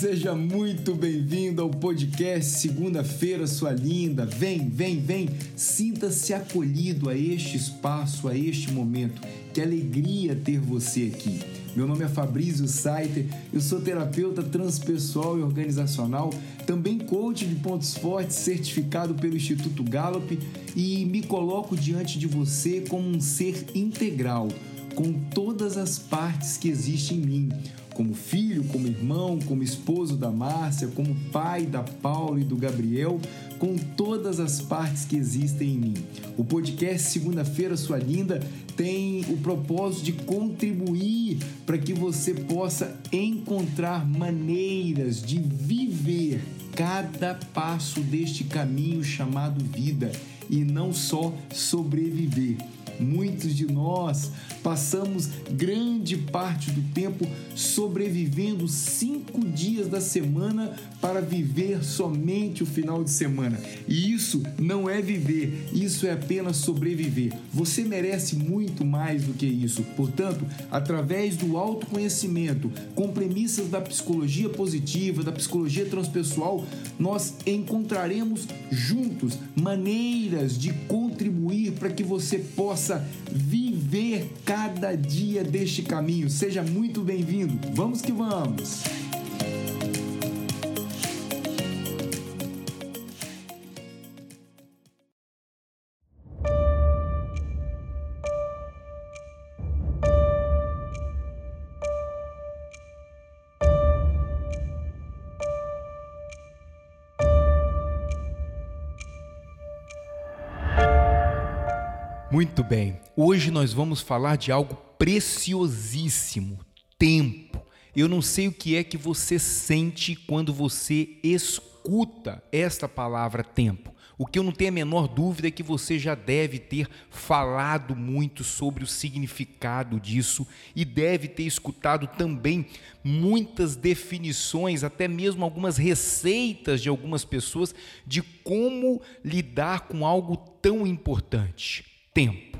seja muito bem-vindo ao podcast Segunda-feira, sua linda. Vem, vem, vem. Sinta-se acolhido a este espaço, a este momento. Que alegria ter você aqui. Meu nome é Fabrício Saiter, eu sou terapeuta transpessoal e organizacional, também coach de pontos fortes certificado pelo Instituto Gallup e me coloco diante de você como um ser integral, com todas as partes que existem em mim como filho, como irmão, como esposo da Márcia, como pai da Paula e do Gabriel, com todas as partes que existem em mim. O podcast Segunda-feira Sua Linda tem o propósito de contribuir para que você possa encontrar maneiras de viver cada passo deste caminho chamado vida e não só sobreviver. Muitos de nós passamos grande parte do tempo sobrevivendo cinco dias da semana para viver somente o final de semana. E isso não é viver, isso é apenas sobreviver. Você merece muito mais do que isso. Portanto, através do autoconhecimento, com premissas da psicologia positiva, da psicologia transpessoal, nós encontraremos juntos maneiras de contribuir para que você possa viver cada dia deste caminho. Seja muito bem-vindo. Vamos que vamos! Muito bem, hoje nós vamos falar de algo preciosíssimo: tempo. Eu não sei o que é que você sente quando você escuta esta palavra tempo. O que eu não tenho a menor dúvida é que você já deve ter falado muito sobre o significado disso e deve ter escutado também muitas definições, até mesmo algumas receitas de algumas pessoas de como lidar com algo tão importante tempo.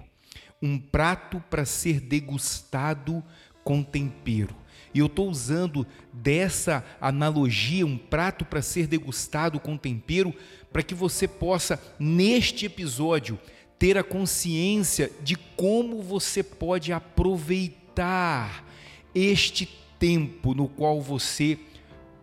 Um prato para ser degustado com tempero. E eu estou usando dessa analogia, um prato para ser degustado com tempero, para que você possa, neste episódio, ter a consciência de como você pode aproveitar este tempo no qual você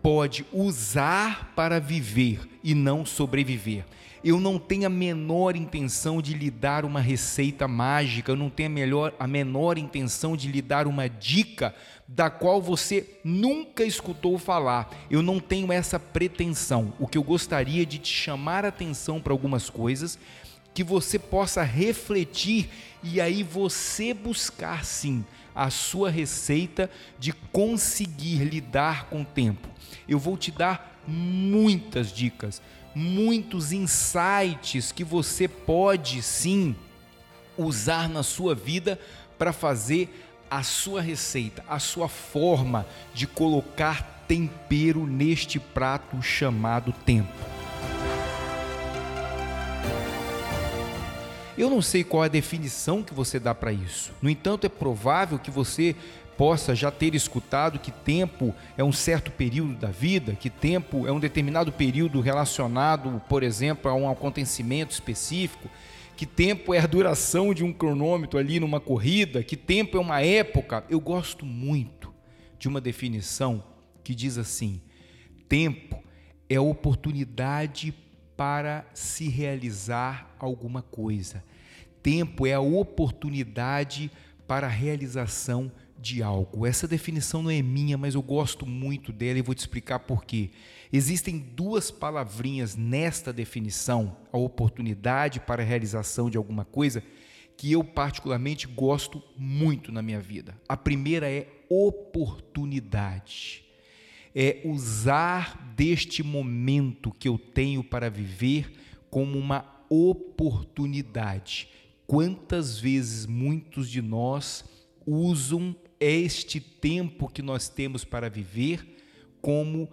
pode usar para viver e não sobreviver. Eu não tenho a menor intenção de lhe dar uma receita mágica, eu não tenho a, melhor, a menor intenção de lhe dar uma dica da qual você nunca escutou falar. Eu não tenho essa pretensão. O que eu gostaria de te chamar a atenção para algumas coisas que você possa refletir e aí você buscar sim a sua receita de conseguir lidar com o tempo. Eu vou te dar muitas dicas muitos insights que você pode sim usar na sua vida para fazer a sua receita, a sua forma de colocar tempero neste prato chamado tempo. Eu não sei qual é a definição que você dá para isso. No entanto, é provável que você possa já ter escutado que tempo é um certo período da vida, que tempo é um determinado período relacionado, por exemplo, a um acontecimento específico, que tempo é a duração de um cronômetro ali numa corrida, que tempo é uma época. Eu gosto muito de uma definição que diz assim: tempo é oportunidade para se realizar alguma coisa. Tempo é a oportunidade para a realização de algo. Essa definição não é minha, mas eu gosto muito dela e vou te explicar por quê. Existem duas palavrinhas nesta definição, a oportunidade para a realização de alguma coisa, que eu particularmente gosto muito na minha vida. A primeira é oportunidade. É usar deste momento que eu tenho para viver como uma oportunidade. Quantas vezes muitos de nós usam este tempo que nós temos para viver como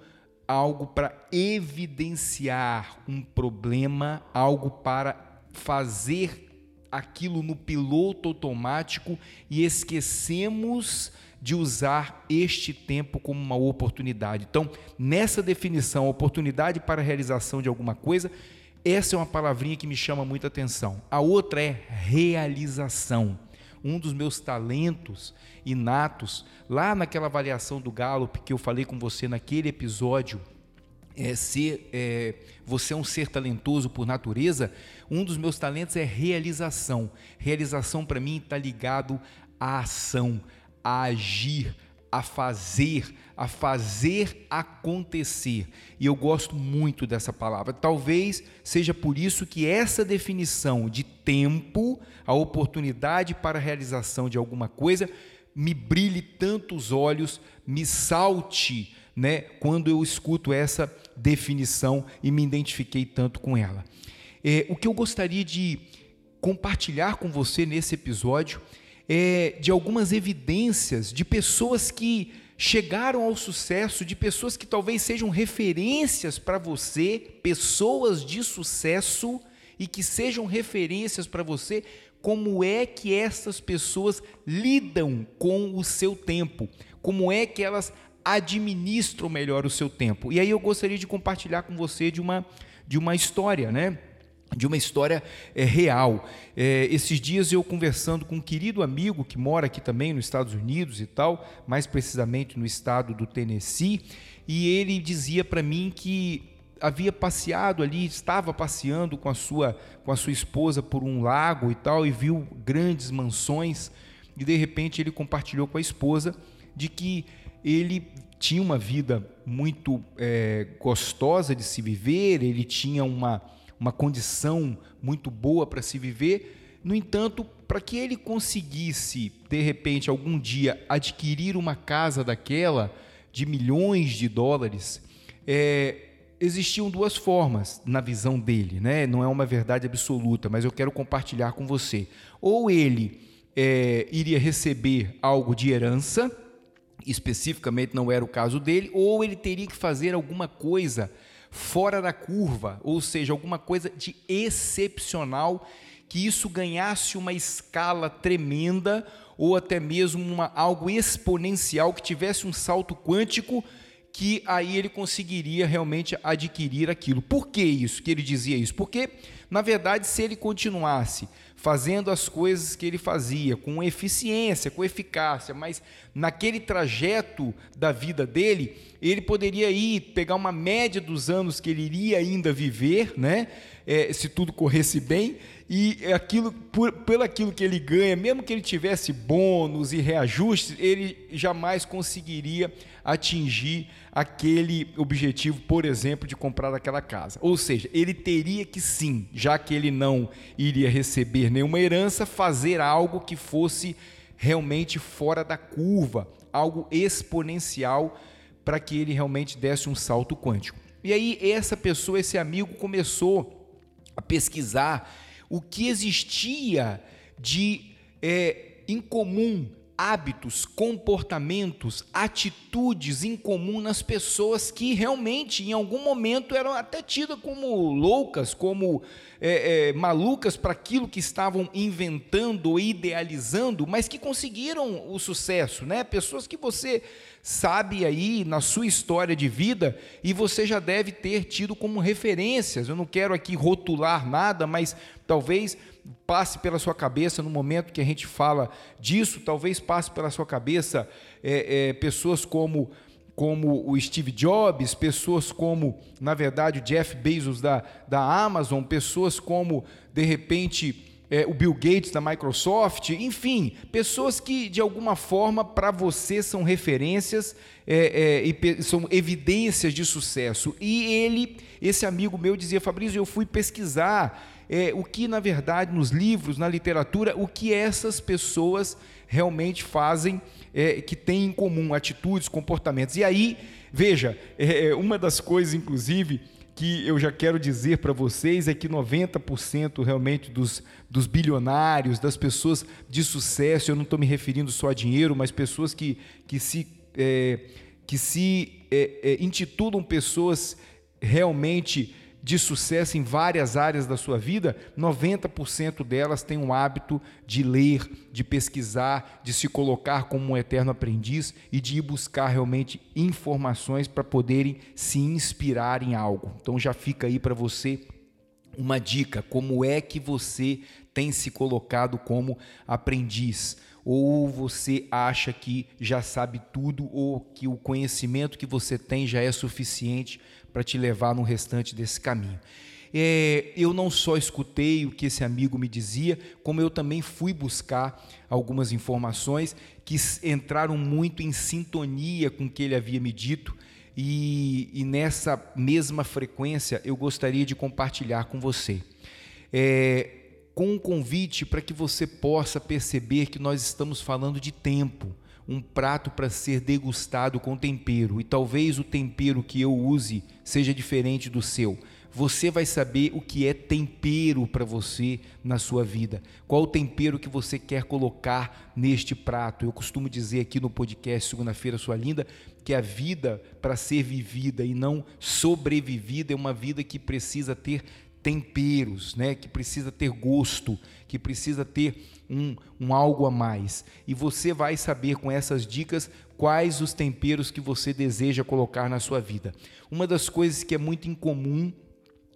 algo para evidenciar um problema, algo para fazer aquilo no piloto automático e esquecemos de usar este tempo como uma oportunidade. Então, nessa definição, oportunidade para a realização de alguma coisa, essa é uma palavrinha que me chama muita atenção. A outra é realização. Um dos meus talentos inatos, lá naquela avaliação do Gallup que eu falei com você naquele episódio, é ser, é, você é um ser talentoso por natureza, um dos meus talentos é realização. Realização para mim está ligado à ação, a agir, a fazer, a fazer acontecer. E eu gosto muito dessa palavra. Talvez seja por isso que essa definição de tempo, a oportunidade para a realização de alguma coisa, me brilhe tanto os olhos, me salte, né, quando eu escuto essa definição e me identifiquei tanto com ela. É, o que eu gostaria de compartilhar com você nesse episódio é, de algumas evidências de pessoas que chegaram ao sucesso, de pessoas que talvez sejam referências para você, pessoas de sucesso e que sejam referências para você, como é que essas pessoas lidam com o seu tempo, como é que elas administram melhor o seu tempo. E aí eu gostaria de compartilhar com você de uma, de uma história, né? De uma história é, real. É, esses dias eu conversando com um querido amigo que mora aqui também nos Estados Unidos e tal, mais precisamente no estado do Tennessee, e ele dizia para mim que havia passeado ali, estava passeando com a sua com a sua esposa por um lago e tal e viu grandes mansões e de repente ele compartilhou com a esposa de que ele tinha uma vida muito é, gostosa de se viver, ele tinha uma uma condição muito boa para se viver. No entanto, para que ele conseguisse, de repente, algum dia adquirir uma casa daquela de milhões de dólares, é, existiam duas formas na visão dele, né? Não é uma verdade absoluta, mas eu quero compartilhar com você. Ou ele é, iria receber algo de herança, especificamente não era o caso dele, ou ele teria que fazer alguma coisa fora da curva, ou seja, alguma coisa de excepcional, que isso ganhasse uma escala tremenda ou até mesmo uma, algo exponencial, que tivesse um salto quântico, que aí ele conseguiria realmente adquirir aquilo. Por que isso? Que ele dizia isso? Porque, na verdade, se ele continuasse fazendo as coisas que ele fazia com eficiência, com eficácia, mas naquele trajeto da vida dele, ele poderia ir pegar uma média dos anos que ele iria ainda viver, né? É, se tudo corresse bem, e aquilo, por, pelo aquilo que ele ganha, mesmo que ele tivesse bônus e reajustes, ele jamais conseguiria atingir aquele objetivo, por exemplo, de comprar aquela casa. Ou seja, ele teria que sim, já que ele não iria receber nenhuma herança, fazer algo que fosse realmente fora da curva, algo exponencial para que ele realmente desse um salto quântico. E aí essa pessoa, esse amigo começou a pesquisar o que existia de é, incomum hábitos, comportamentos, atitudes em comum nas pessoas que realmente em algum momento eram até tidas como loucas, como é, é, malucas para aquilo que estavam inventando ou idealizando, mas que conseguiram o sucesso, né? Pessoas que você sabe aí na sua história de vida e você já deve ter tido como referências. Eu não quero aqui rotular nada, mas talvez passe pela sua cabeça no momento que a gente fala disso, talvez passe pela sua cabeça é, é, pessoas como como o Steve Jobs, pessoas como, na verdade, o Jeff Bezos da, da Amazon, pessoas como, de repente, é, o Bill Gates da Microsoft, enfim, pessoas que de alguma forma para você são referências é, é, e são evidências de sucesso. E ele, esse amigo meu, dizia: Fabrício, eu fui pesquisar é, o que, na verdade, nos livros, na literatura, o que essas pessoas realmente fazem, é, que têm em comum atitudes, comportamentos. E aí, veja, é, é uma das coisas, inclusive, que eu já quero dizer para vocês é que 90% realmente dos, dos bilionários, das pessoas de sucesso, eu não estou me referindo só a dinheiro, mas pessoas que, que se, é, que se é, é, intitulam pessoas realmente de sucesso em várias áreas da sua vida, 90% delas têm o hábito de ler, de pesquisar, de se colocar como um eterno aprendiz e de ir buscar realmente informações para poderem se inspirar em algo. Então já fica aí para você uma dica: como é que você tem se colocado como aprendiz? Ou você acha que já sabe tudo, ou que o conhecimento que você tem já é suficiente para te levar no restante desse caminho? É, eu não só escutei o que esse amigo me dizia, como eu também fui buscar algumas informações que entraram muito em sintonia com o que ele havia me dito. E, e nessa mesma frequência eu gostaria de compartilhar com você. É, com um convite para que você possa perceber que nós estamos falando de tempo, um prato para ser degustado com tempero, e talvez o tempero que eu use seja diferente do seu. Você vai saber o que é tempero para você na sua vida. Qual o tempero que você quer colocar neste prato? Eu costumo dizer aqui no podcast Segunda-feira, sua linda, que a vida para ser vivida e não sobrevivida é uma vida que precisa ter temperos, né? que precisa ter gosto, que precisa ter um, um algo a mais. E você vai saber com essas dicas quais os temperos que você deseja colocar na sua vida. Uma das coisas que é muito incomum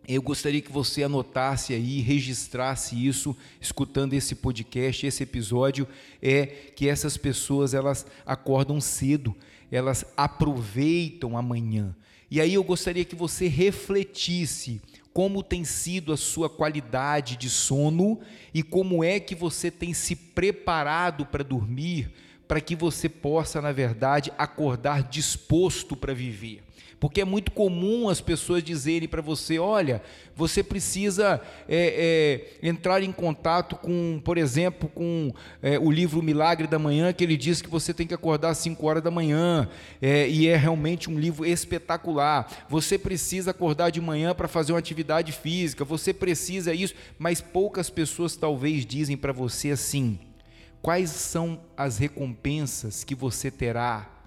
eu gostaria que você anotasse aí, registrasse isso, escutando esse podcast, esse episódio, é que essas pessoas elas acordam cedo, elas aproveitam amanhã. E aí eu gostaria que você refletisse como tem sido a sua qualidade de sono e como é que você tem se preparado para dormir, para que você possa, na verdade, acordar disposto para viver. Porque é muito comum as pessoas dizerem para você: olha, você precisa é, é, entrar em contato com, por exemplo, com é, o livro Milagre da Manhã, que ele diz que você tem que acordar às 5 horas da manhã, e é realmente um livro espetacular. Você precisa acordar de manhã para fazer uma atividade física, você precisa isso, mas poucas pessoas talvez dizem para você assim: quais são as recompensas que você terá?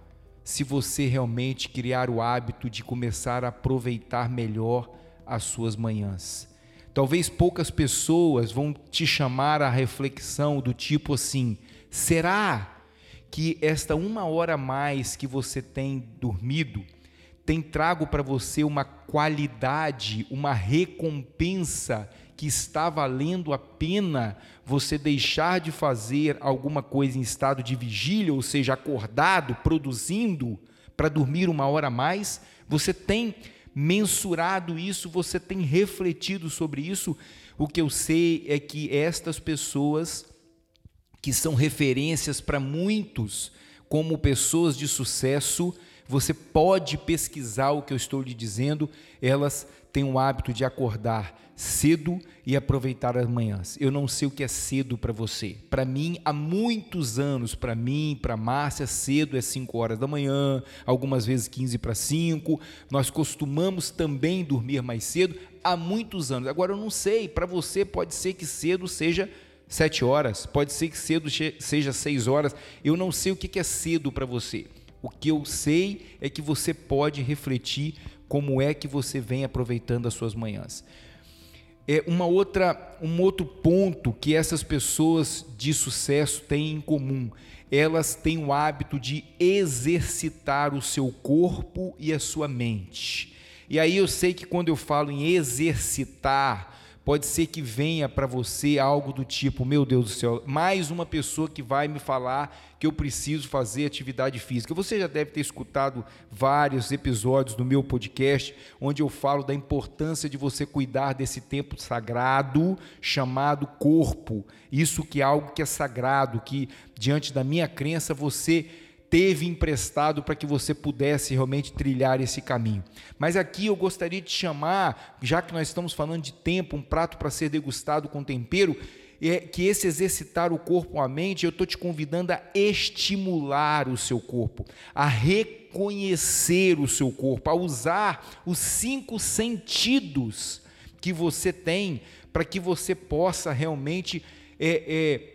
Se você realmente criar o hábito de começar a aproveitar melhor as suas manhãs. Talvez poucas pessoas vão te chamar à reflexão do tipo assim: será que esta uma hora a mais que você tem dormido tem trago para você uma qualidade, uma recompensa que está valendo a pena você deixar de fazer alguma coisa em estado de vigília, ou seja, acordado, produzindo, para dormir uma hora a mais? Você tem mensurado isso, você tem refletido sobre isso? O que eu sei é que estas pessoas, que são referências para muitos como pessoas de sucesso, você pode pesquisar o que eu estou lhe dizendo, elas têm o hábito de acordar cedo e aproveitar as manhãs. Eu não sei o que é cedo para você. Para mim, há muitos anos, para mim, para Márcia, cedo é 5 horas da manhã, algumas vezes 15 para 5. Nós costumamos também dormir mais cedo há muitos anos. Agora eu não sei, para você pode ser que cedo seja sete horas, pode ser que cedo seja seis horas. Eu não sei o que é cedo para você. O que eu sei é que você pode refletir como é que você vem aproveitando as suas manhãs. É uma outra, um outro ponto que essas pessoas de sucesso têm em comum. Elas têm o hábito de exercitar o seu corpo e a sua mente. E aí eu sei que quando eu falo em exercitar, Pode ser que venha para você algo do tipo: meu Deus do céu, mais uma pessoa que vai me falar que eu preciso fazer atividade física. Você já deve ter escutado vários episódios do meu podcast, onde eu falo da importância de você cuidar desse tempo sagrado chamado corpo. Isso que é algo que é sagrado, que diante da minha crença você teve emprestado para que você pudesse realmente trilhar esse caminho. Mas aqui eu gostaria de chamar, já que nós estamos falando de tempo, um prato para ser degustado com tempero, é que esse exercitar o corpo a mente, eu estou te convidando a estimular o seu corpo, a reconhecer o seu corpo, a usar os cinco sentidos que você tem para que você possa realmente é, é,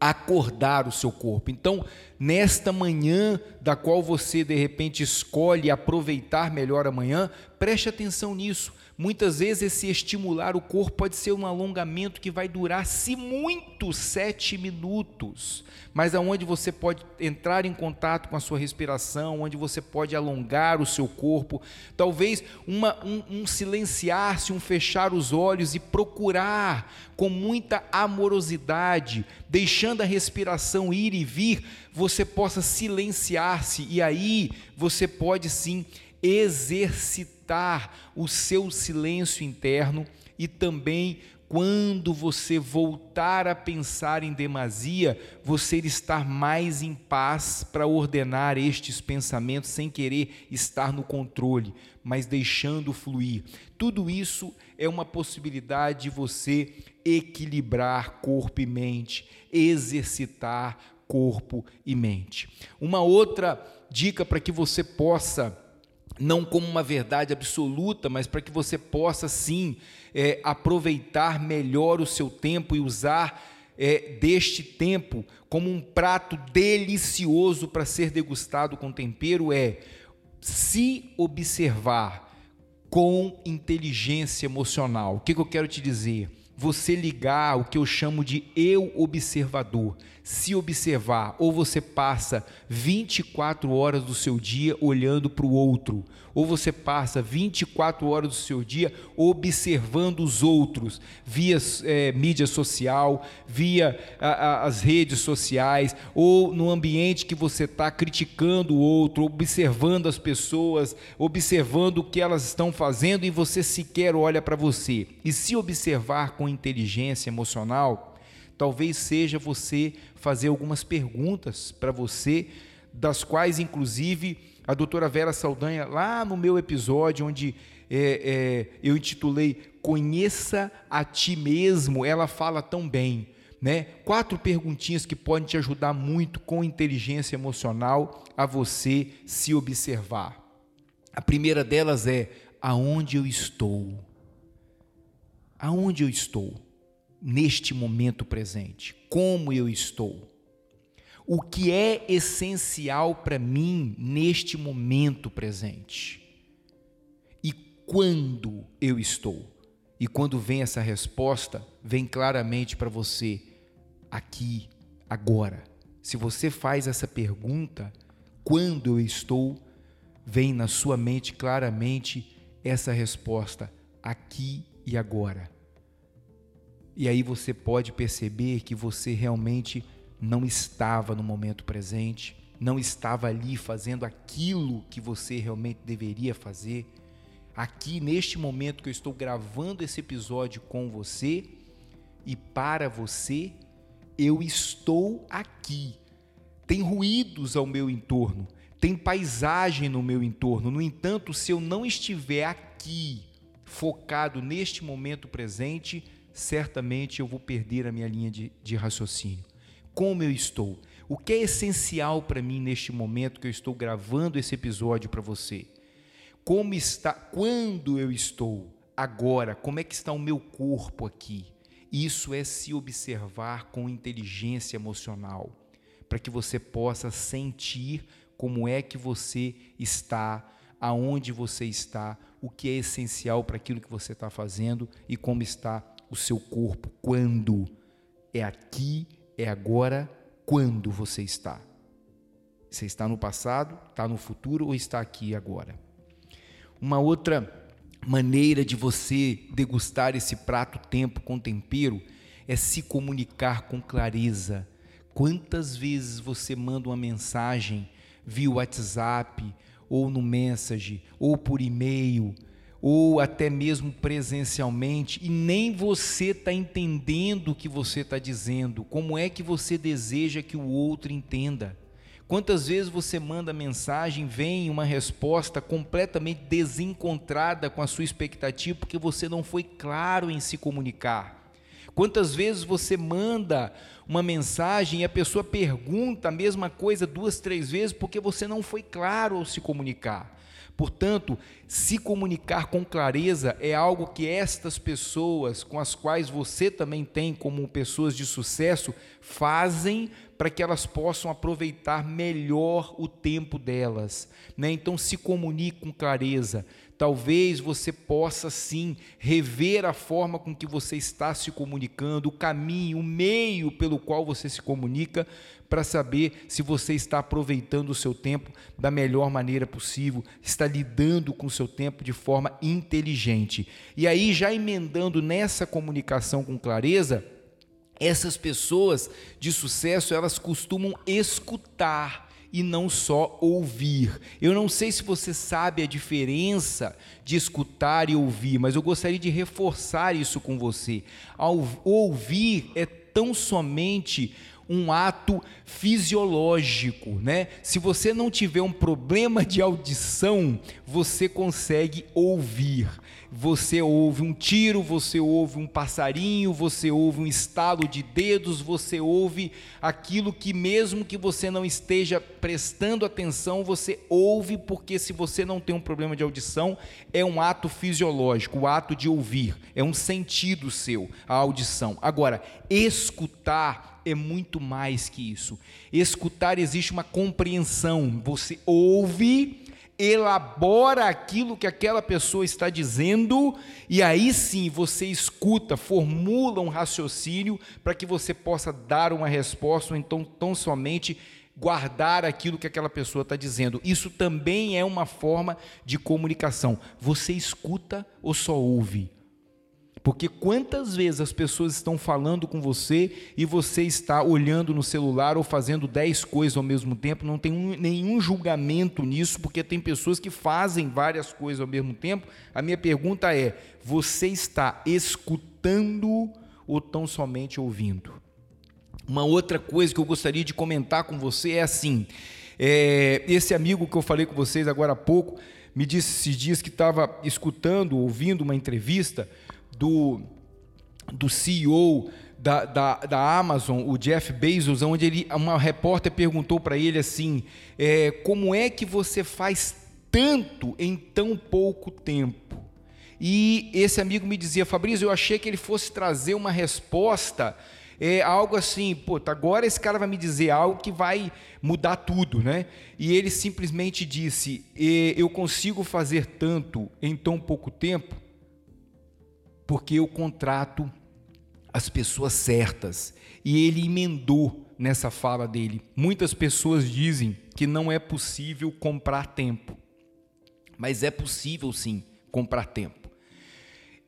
acordar o seu corpo. Então, nesta manhã, da qual você de repente escolhe aproveitar melhor amanhã, preste atenção nisso. Muitas vezes esse estimular o corpo pode ser um alongamento que vai durar, se muito, sete minutos, mas aonde você pode entrar em contato com a sua respiração, onde você pode alongar o seu corpo, talvez uma, um, um silenciar-se, um fechar os olhos e procurar com muita amorosidade, deixando a respiração ir e vir, você possa silenciar-se. E aí você pode sim exercitar o seu silêncio interno e também quando você voltar a pensar em demasia, você estar mais em paz para ordenar estes pensamentos sem querer estar no controle, mas deixando fluir. Tudo isso é uma possibilidade de você equilibrar corpo e mente, exercitar corpo e mente. Uma outra dica para que você possa não como uma verdade absoluta, mas para que você possa sim é, aproveitar melhor o seu tempo e usar é, deste tempo como um prato delicioso para ser degustado com tempero é se observar com inteligência emocional. O que, que eu quero te dizer? Você ligar o que eu chamo de eu observador se observar, ou você passa 24 horas do seu dia olhando para o outro, ou você passa 24 horas do seu dia observando os outros, via é, mídia social, via a, a, as redes sociais, ou no ambiente que você está criticando o outro, observando as pessoas, observando o que elas estão fazendo e você sequer olha para você. E se observar com inteligência emocional, talvez seja você fazer algumas perguntas para você, das quais, inclusive, a doutora Vera Saldanha, lá no meu episódio, onde é, é, eu intitulei Conheça a Ti Mesmo, ela fala tão bem. Né? Quatro perguntinhas que podem te ajudar muito com inteligência emocional a você se observar. A primeira delas é: aonde eu estou? Aonde eu estou? neste momento presente? Como eu estou? O que é essencial para mim neste momento presente? E quando eu estou? E quando vem essa resposta, vem claramente para você, aqui, agora. Se você faz essa pergunta, quando eu estou, vem na sua mente claramente essa resposta, aqui e agora. E aí você pode perceber que você realmente não estava no momento presente, não estava ali fazendo aquilo que você realmente deveria fazer. Aqui, neste momento que eu estou gravando esse episódio com você e para você, eu estou aqui. Tem ruídos ao meu entorno, tem paisagem no meu entorno. No entanto, se eu não estiver aqui, focado neste momento presente, certamente eu vou perder a minha linha de, de raciocínio. Como eu estou? O que é essencial para mim neste momento que eu estou gravando esse episódio para você? Como está, quando eu estou? Agora, como é que está o meu corpo aqui? Isso é se observar com inteligência emocional, para que você possa sentir como é que você está, aonde você está, o que é essencial para aquilo que você está fazendo e como está o seu corpo quando é aqui, é agora, quando você está. Você está no passado, está no futuro ou está aqui agora? Uma outra maneira de você degustar esse prato tempo com tempero é se comunicar com clareza. Quantas vezes você manda uma mensagem via WhatsApp ou no Message ou por e-mail ou até mesmo presencialmente, e nem você está entendendo o que você está dizendo, como é que você deseja que o outro entenda. Quantas vezes você manda mensagem, vem uma resposta completamente desencontrada com a sua expectativa, porque você não foi claro em se comunicar. Quantas vezes você manda uma mensagem e a pessoa pergunta a mesma coisa duas, três vezes, porque você não foi claro ao se comunicar. Portanto, se comunicar com clareza é algo que estas pessoas, com as quais você também tem como pessoas de sucesso, fazem para que elas possam aproveitar melhor o tempo delas. Né? Então, se comunique com clareza. Talvez você possa sim rever a forma com que você está se comunicando, o caminho, o meio pelo qual você se comunica, para saber se você está aproveitando o seu tempo da melhor maneira possível, está lidando com o seu tempo de forma inteligente. E aí, já emendando nessa comunicação com clareza, essas pessoas de sucesso, elas costumam escutar e não só ouvir. Eu não sei se você sabe a diferença de escutar e ouvir, mas eu gostaria de reforçar isso com você. Ouvir é tão somente um ato fisiológico, né? Se você não tiver um problema de audição, você consegue ouvir. Você ouve um tiro, você ouve um passarinho, você ouve um estalo de dedos, você ouve aquilo que mesmo que você não esteja prestando atenção, você ouve porque se você não tem um problema de audição, é um ato fisiológico, o ato de ouvir, é um sentido seu, a audição. Agora, escutar é muito mais que isso. Escutar existe uma compreensão. Você ouve, elabora aquilo que aquela pessoa está dizendo e aí sim você escuta, formula um raciocínio para que você possa dar uma resposta ou então tão somente guardar aquilo que aquela pessoa está dizendo. Isso também é uma forma de comunicação. Você escuta ou só ouve? Porque quantas vezes as pessoas estão falando com você e você está olhando no celular ou fazendo dez coisas ao mesmo tempo, não tem um, nenhum julgamento nisso, porque tem pessoas que fazem várias coisas ao mesmo tempo. A minha pergunta é: você está escutando ou tão somente ouvindo? Uma outra coisa que eu gostaria de comentar com você é assim: é, esse amigo que eu falei com vocês agora há pouco me disse esses dias que estava escutando, ouvindo uma entrevista do, do CEO da, da, da, Amazon, o Jeff Bezos, onde ele, uma repórter perguntou para ele assim: é, como é que você faz tanto em tão pouco tempo? E esse amigo me dizia, Fabrício, eu achei que ele fosse trazer uma resposta, é, algo assim, pô, tá, agora esse cara vai me dizer algo que vai mudar tudo, né? E ele simplesmente disse: eu consigo fazer tanto em tão pouco tempo porque eu contrato as pessoas certas. E ele emendou nessa fala dele. Muitas pessoas dizem que não é possível comprar tempo, mas é possível sim comprar tempo.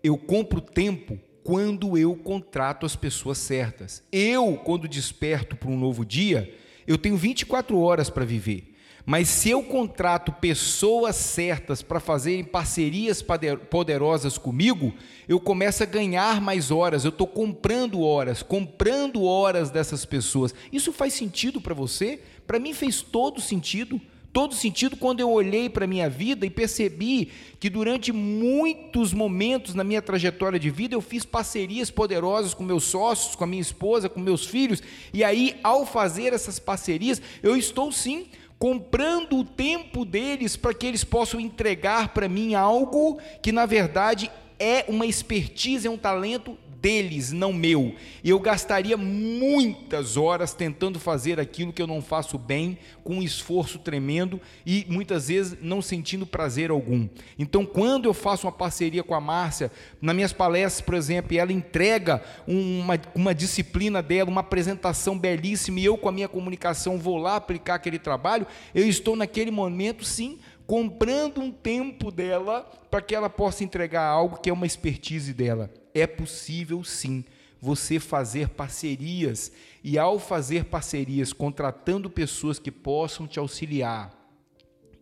Eu compro tempo quando eu contrato as pessoas certas. Eu, quando desperto para um novo dia, eu tenho 24 horas para viver. Mas se eu contrato pessoas certas para fazerem parcerias poderosas comigo, eu começo a ganhar mais horas, eu estou comprando horas, comprando horas dessas pessoas. Isso faz sentido para você? Para mim fez todo sentido. Todo sentido quando eu olhei para a minha vida e percebi que durante muitos momentos na minha trajetória de vida eu fiz parcerias poderosas com meus sócios, com a minha esposa, com meus filhos, e aí ao fazer essas parcerias, eu estou sim comprando o tempo deles para que eles possam entregar para mim algo que na verdade é uma expertise, é um talento deles, não meu. E eu gastaria muitas horas tentando fazer aquilo que eu não faço bem, com um esforço tremendo e muitas vezes não sentindo prazer algum. Então, quando eu faço uma parceria com a Márcia, nas minhas palestras, por exemplo, ela entrega uma, uma disciplina dela, uma apresentação belíssima, e eu, com a minha comunicação, vou lá aplicar aquele trabalho, eu estou naquele momento, sim, comprando um tempo dela para que ela possa entregar algo que é uma expertise dela. É possível sim você fazer parcerias e ao fazer parcerias, contratando pessoas que possam te auxiliar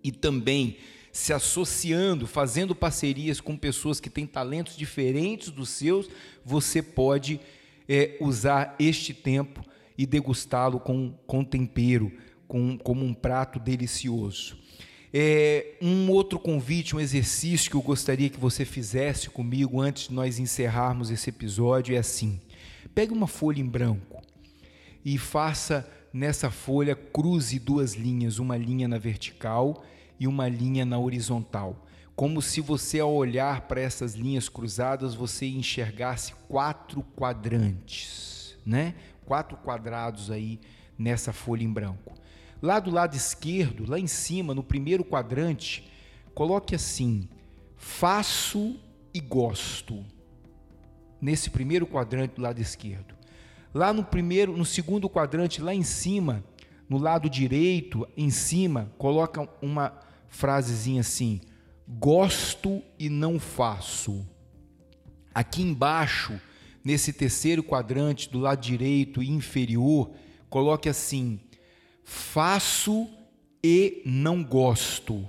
e também se associando, fazendo parcerias com pessoas que têm talentos diferentes dos seus, você pode é, usar este tempo e degustá-lo com, com tempero, com, como um prato delicioso. É, um outro convite, um exercício que eu gostaria que você fizesse comigo antes de nós encerrarmos esse episódio é assim: pegue uma folha em branco e faça nessa folha cruze duas linhas, uma linha na vertical e uma linha na horizontal. Como se você, ao olhar para essas linhas cruzadas, você enxergasse quatro quadrantes, né? Quatro quadrados aí nessa folha em branco. Lá do lado esquerdo, lá em cima, no primeiro quadrante, coloque assim: faço e gosto. Nesse primeiro quadrante do lado esquerdo. Lá no primeiro, no segundo quadrante, lá em cima, no lado direito, em cima, coloca uma frasezinha assim: gosto e não faço. Aqui embaixo, nesse terceiro quadrante do lado direito e inferior, coloque assim: faço e não gosto.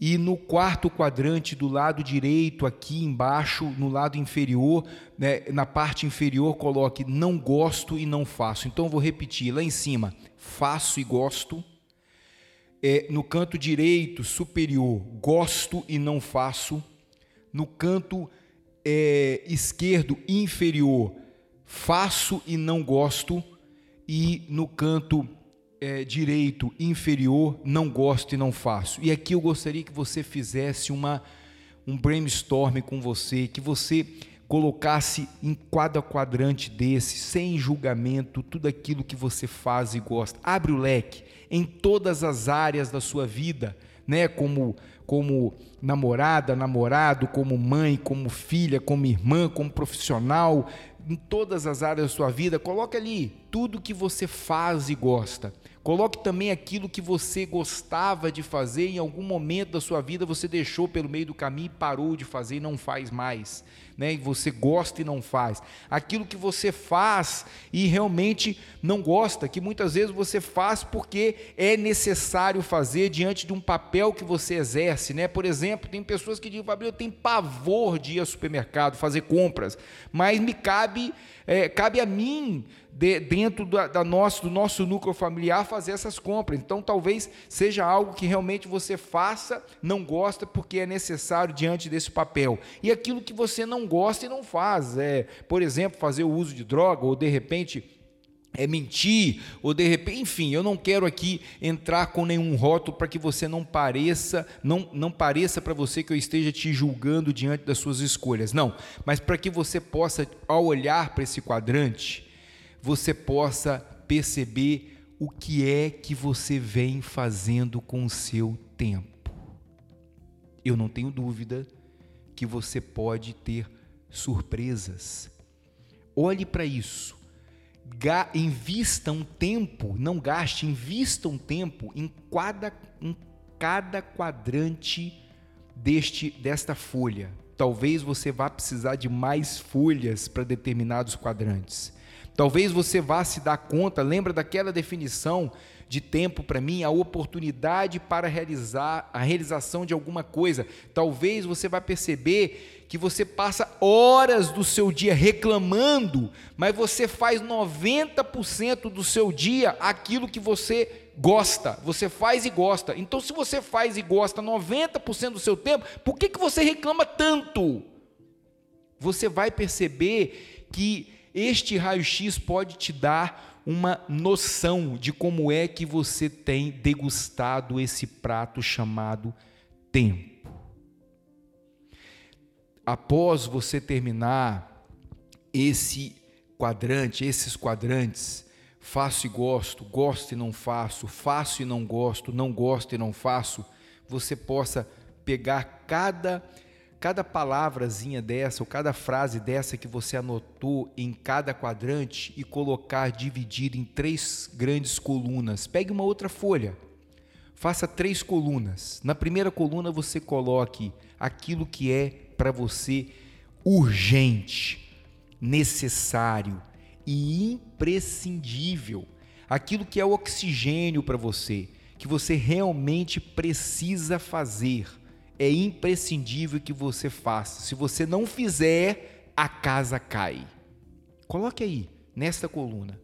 E no quarto quadrante do lado direito, aqui embaixo, no lado inferior, né, na parte inferior, coloque não gosto e não faço. Então vou repetir: lá em cima, faço e gosto. É, no canto direito superior, gosto e não faço. No canto é, esquerdo inferior, faço e não gosto. E no canto é, direito inferior, não gosto e não faço. E aqui eu gostaria que você fizesse uma, um brainstorm com você, que você colocasse em cada quadrante desse, sem julgamento, tudo aquilo que você faz e gosta. Abre o leque em todas as áreas da sua vida, né? Como como namorada, namorado, como mãe, como filha, como irmã, como profissional, em todas as áreas da sua vida, coloque ali tudo que você faz e gosta. Coloque também aquilo que você gostava de fazer em algum momento da sua vida, você deixou pelo meio do caminho parou de fazer e não faz mais. Né? E você gosta e não faz. Aquilo que você faz e realmente não gosta, que muitas vezes você faz porque é necessário fazer diante de um papel que você exerce. Né? Por exemplo, tem pessoas que dizem, Fabrício, eu tenho pavor de ir ao supermercado, fazer compras, mas me cabe, é, cabe a mim de, dentro da, da nosso, do nosso núcleo familiar fazer essas compras. Então, talvez seja algo que realmente você faça, não gosta, porque é necessário diante desse papel. E aquilo que você não gosta e não faz, é, por exemplo, fazer o uso de droga, ou de repente é mentir, ou de repente, enfim, eu não quero aqui entrar com nenhum rótulo para que você não pareça, não, não pareça para você que eu esteja te julgando diante das suas escolhas. Não, mas para que você possa, ao olhar para esse quadrante, você possa perceber o que é que você vem fazendo com o seu tempo. Eu não tenho dúvida que você pode ter surpresas. Olhe para isso. invista um tempo, não gaste, invista um tempo em cada, em cada quadrante deste desta folha. Talvez você vá precisar de mais folhas para determinados quadrantes. Talvez você vá se dar conta, lembra daquela definição de tempo para mim, a oportunidade para realizar a realização de alguma coisa. Talvez você vá perceber que você passa horas do seu dia reclamando, mas você faz 90% do seu dia aquilo que você gosta. Você faz e gosta. Então, se você faz e gosta 90% do seu tempo, por que, que você reclama tanto? Você vai perceber que este raio-x pode te dar uma noção de como é que você tem degustado esse prato chamado tempo. Após você terminar esse quadrante, esses quadrantes, faço e gosto, gosto e não faço, faço e não gosto, não gosto e não faço, você possa pegar cada cada palavrazinha dessa, ou cada frase dessa que você anotou em cada quadrante e colocar dividido em três grandes colunas. Pegue uma outra folha, faça três colunas. Na primeira coluna você coloque aquilo que é para você urgente, necessário e imprescindível. Aquilo que é oxigênio para você, que você realmente precisa fazer é imprescindível que você faça. Se você não fizer, a casa cai. Coloque aí, nesta coluna.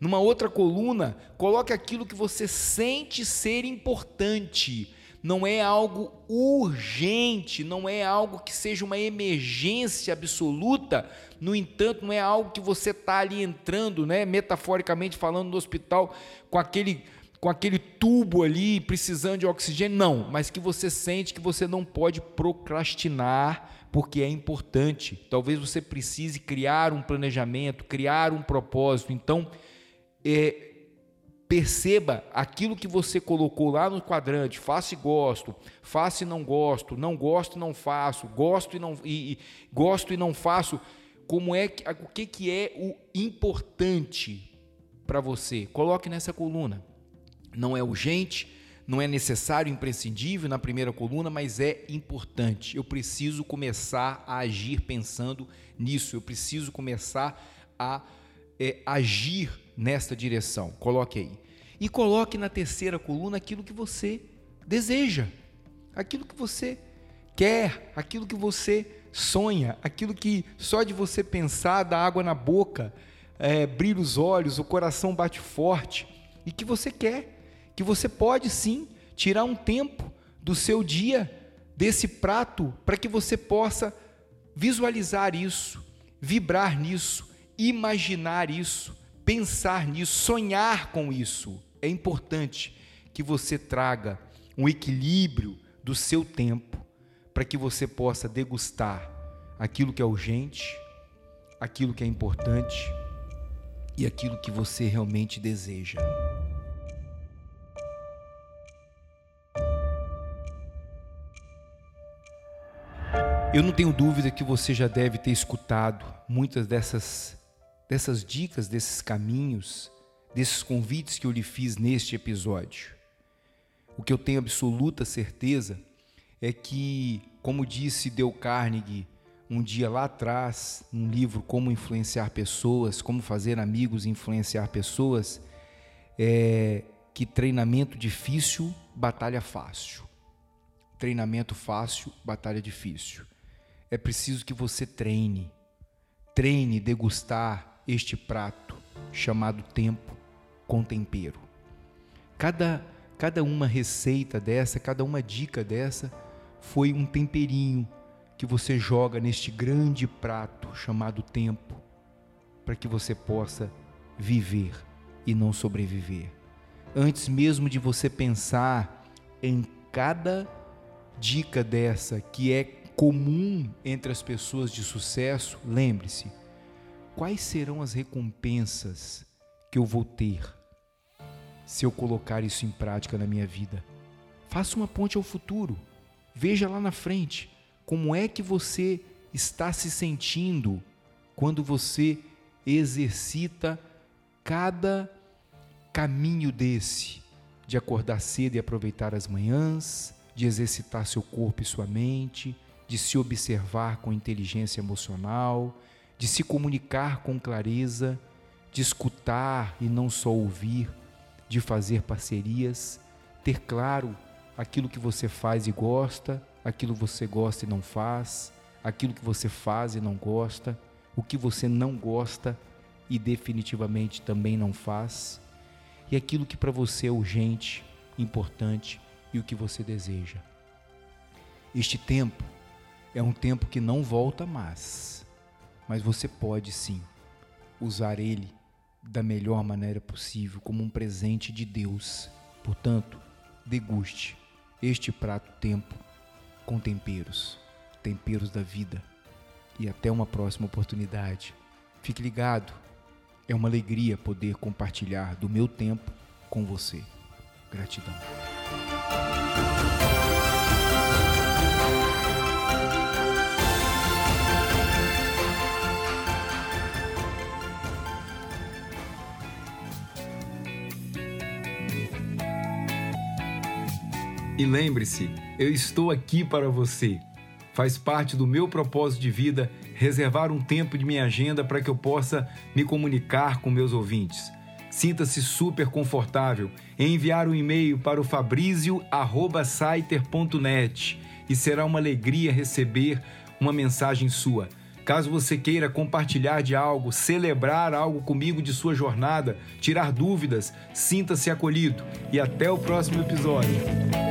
Numa outra coluna, coloque aquilo que você sente ser importante. Não é algo urgente, não é algo que seja uma emergência absoluta. No entanto, não é algo que você está ali entrando, né, metaforicamente falando, no hospital com aquele com aquele tubo ali precisando de oxigênio, não, mas que você sente que você não pode procrastinar porque é importante. Talvez você precise criar um planejamento, criar um propósito. Então, é, perceba aquilo que você colocou lá no quadrante, faço e gosto, faço e não gosto, não gosto e não faço, gosto e não e, e gosto e não faço. Como é o que, que é o importante para você? Coloque nessa coluna não é urgente, não é necessário, imprescindível na primeira coluna, mas é importante. Eu preciso começar a agir pensando nisso, eu preciso começar a é, agir nesta direção. Coloque aí. E coloque na terceira coluna aquilo que você deseja, aquilo que você quer, aquilo que você sonha, aquilo que só de você pensar dá água na boca, é, brilha os olhos, o coração bate forte e que você quer que você pode sim tirar um tempo do seu dia desse prato para que você possa visualizar isso, vibrar nisso, imaginar isso, pensar nisso, sonhar com isso. É importante que você traga um equilíbrio do seu tempo para que você possa degustar aquilo que é urgente, aquilo que é importante e aquilo que você realmente deseja. Eu não tenho dúvida que você já deve ter escutado muitas dessas, dessas dicas, desses caminhos, desses convites que eu lhe fiz neste episódio. O que eu tenho absoluta certeza é que, como disse Dale Carnegie um dia lá atrás, num livro Como Influenciar Pessoas, Como Fazer Amigos e Influenciar Pessoas, é que treinamento difícil, batalha fácil. Treinamento fácil, batalha difícil é preciso que você treine. Treine degustar este prato chamado tempo com tempero. Cada, cada uma receita dessa, cada uma dica dessa foi um temperinho que você joga neste grande prato chamado tempo, para que você possa viver e não sobreviver. Antes mesmo de você pensar em cada dica dessa que é comum entre as pessoas de sucesso, lembre-se: quais serão as recompensas que eu vou ter se eu colocar isso em prática na minha vida? Faça uma ponte ao futuro. Veja lá na frente como é que você está se sentindo quando você exercita cada caminho desse de acordar cedo e aproveitar as manhãs, de exercitar seu corpo e sua mente, de se observar com inteligência emocional, de se comunicar com clareza, de escutar e não só ouvir, de fazer parcerias, ter claro aquilo que você faz e gosta, aquilo que você gosta e não faz, aquilo que você faz e não gosta, o que você não gosta e definitivamente também não faz, e aquilo que para você é urgente, importante e o que você deseja. Este tempo é um tempo que não volta mais, mas você pode sim usar ele da melhor maneira possível, como um presente de Deus. Portanto, deguste este prato tempo com temperos, temperos da vida. E até uma próxima oportunidade. Fique ligado, é uma alegria poder compartilhar do meu tempo com você. Gratidão. E lembre-se, eu estou aqui para você. Faz parte do meu propósito de vida reservar um tempo de minha agenda para que eu possa me comunicar com meus ouvintes. Sinta-se super confortável em enviar um e-mail para o fabrizio@saiter.net e será uma alegria receber uma mensagem sua. Caso você queira compartilhar de algo, celebrar algo comigo de sua jornada, tirar dúvidas, sinta-se acolhido e até o próximo episódio.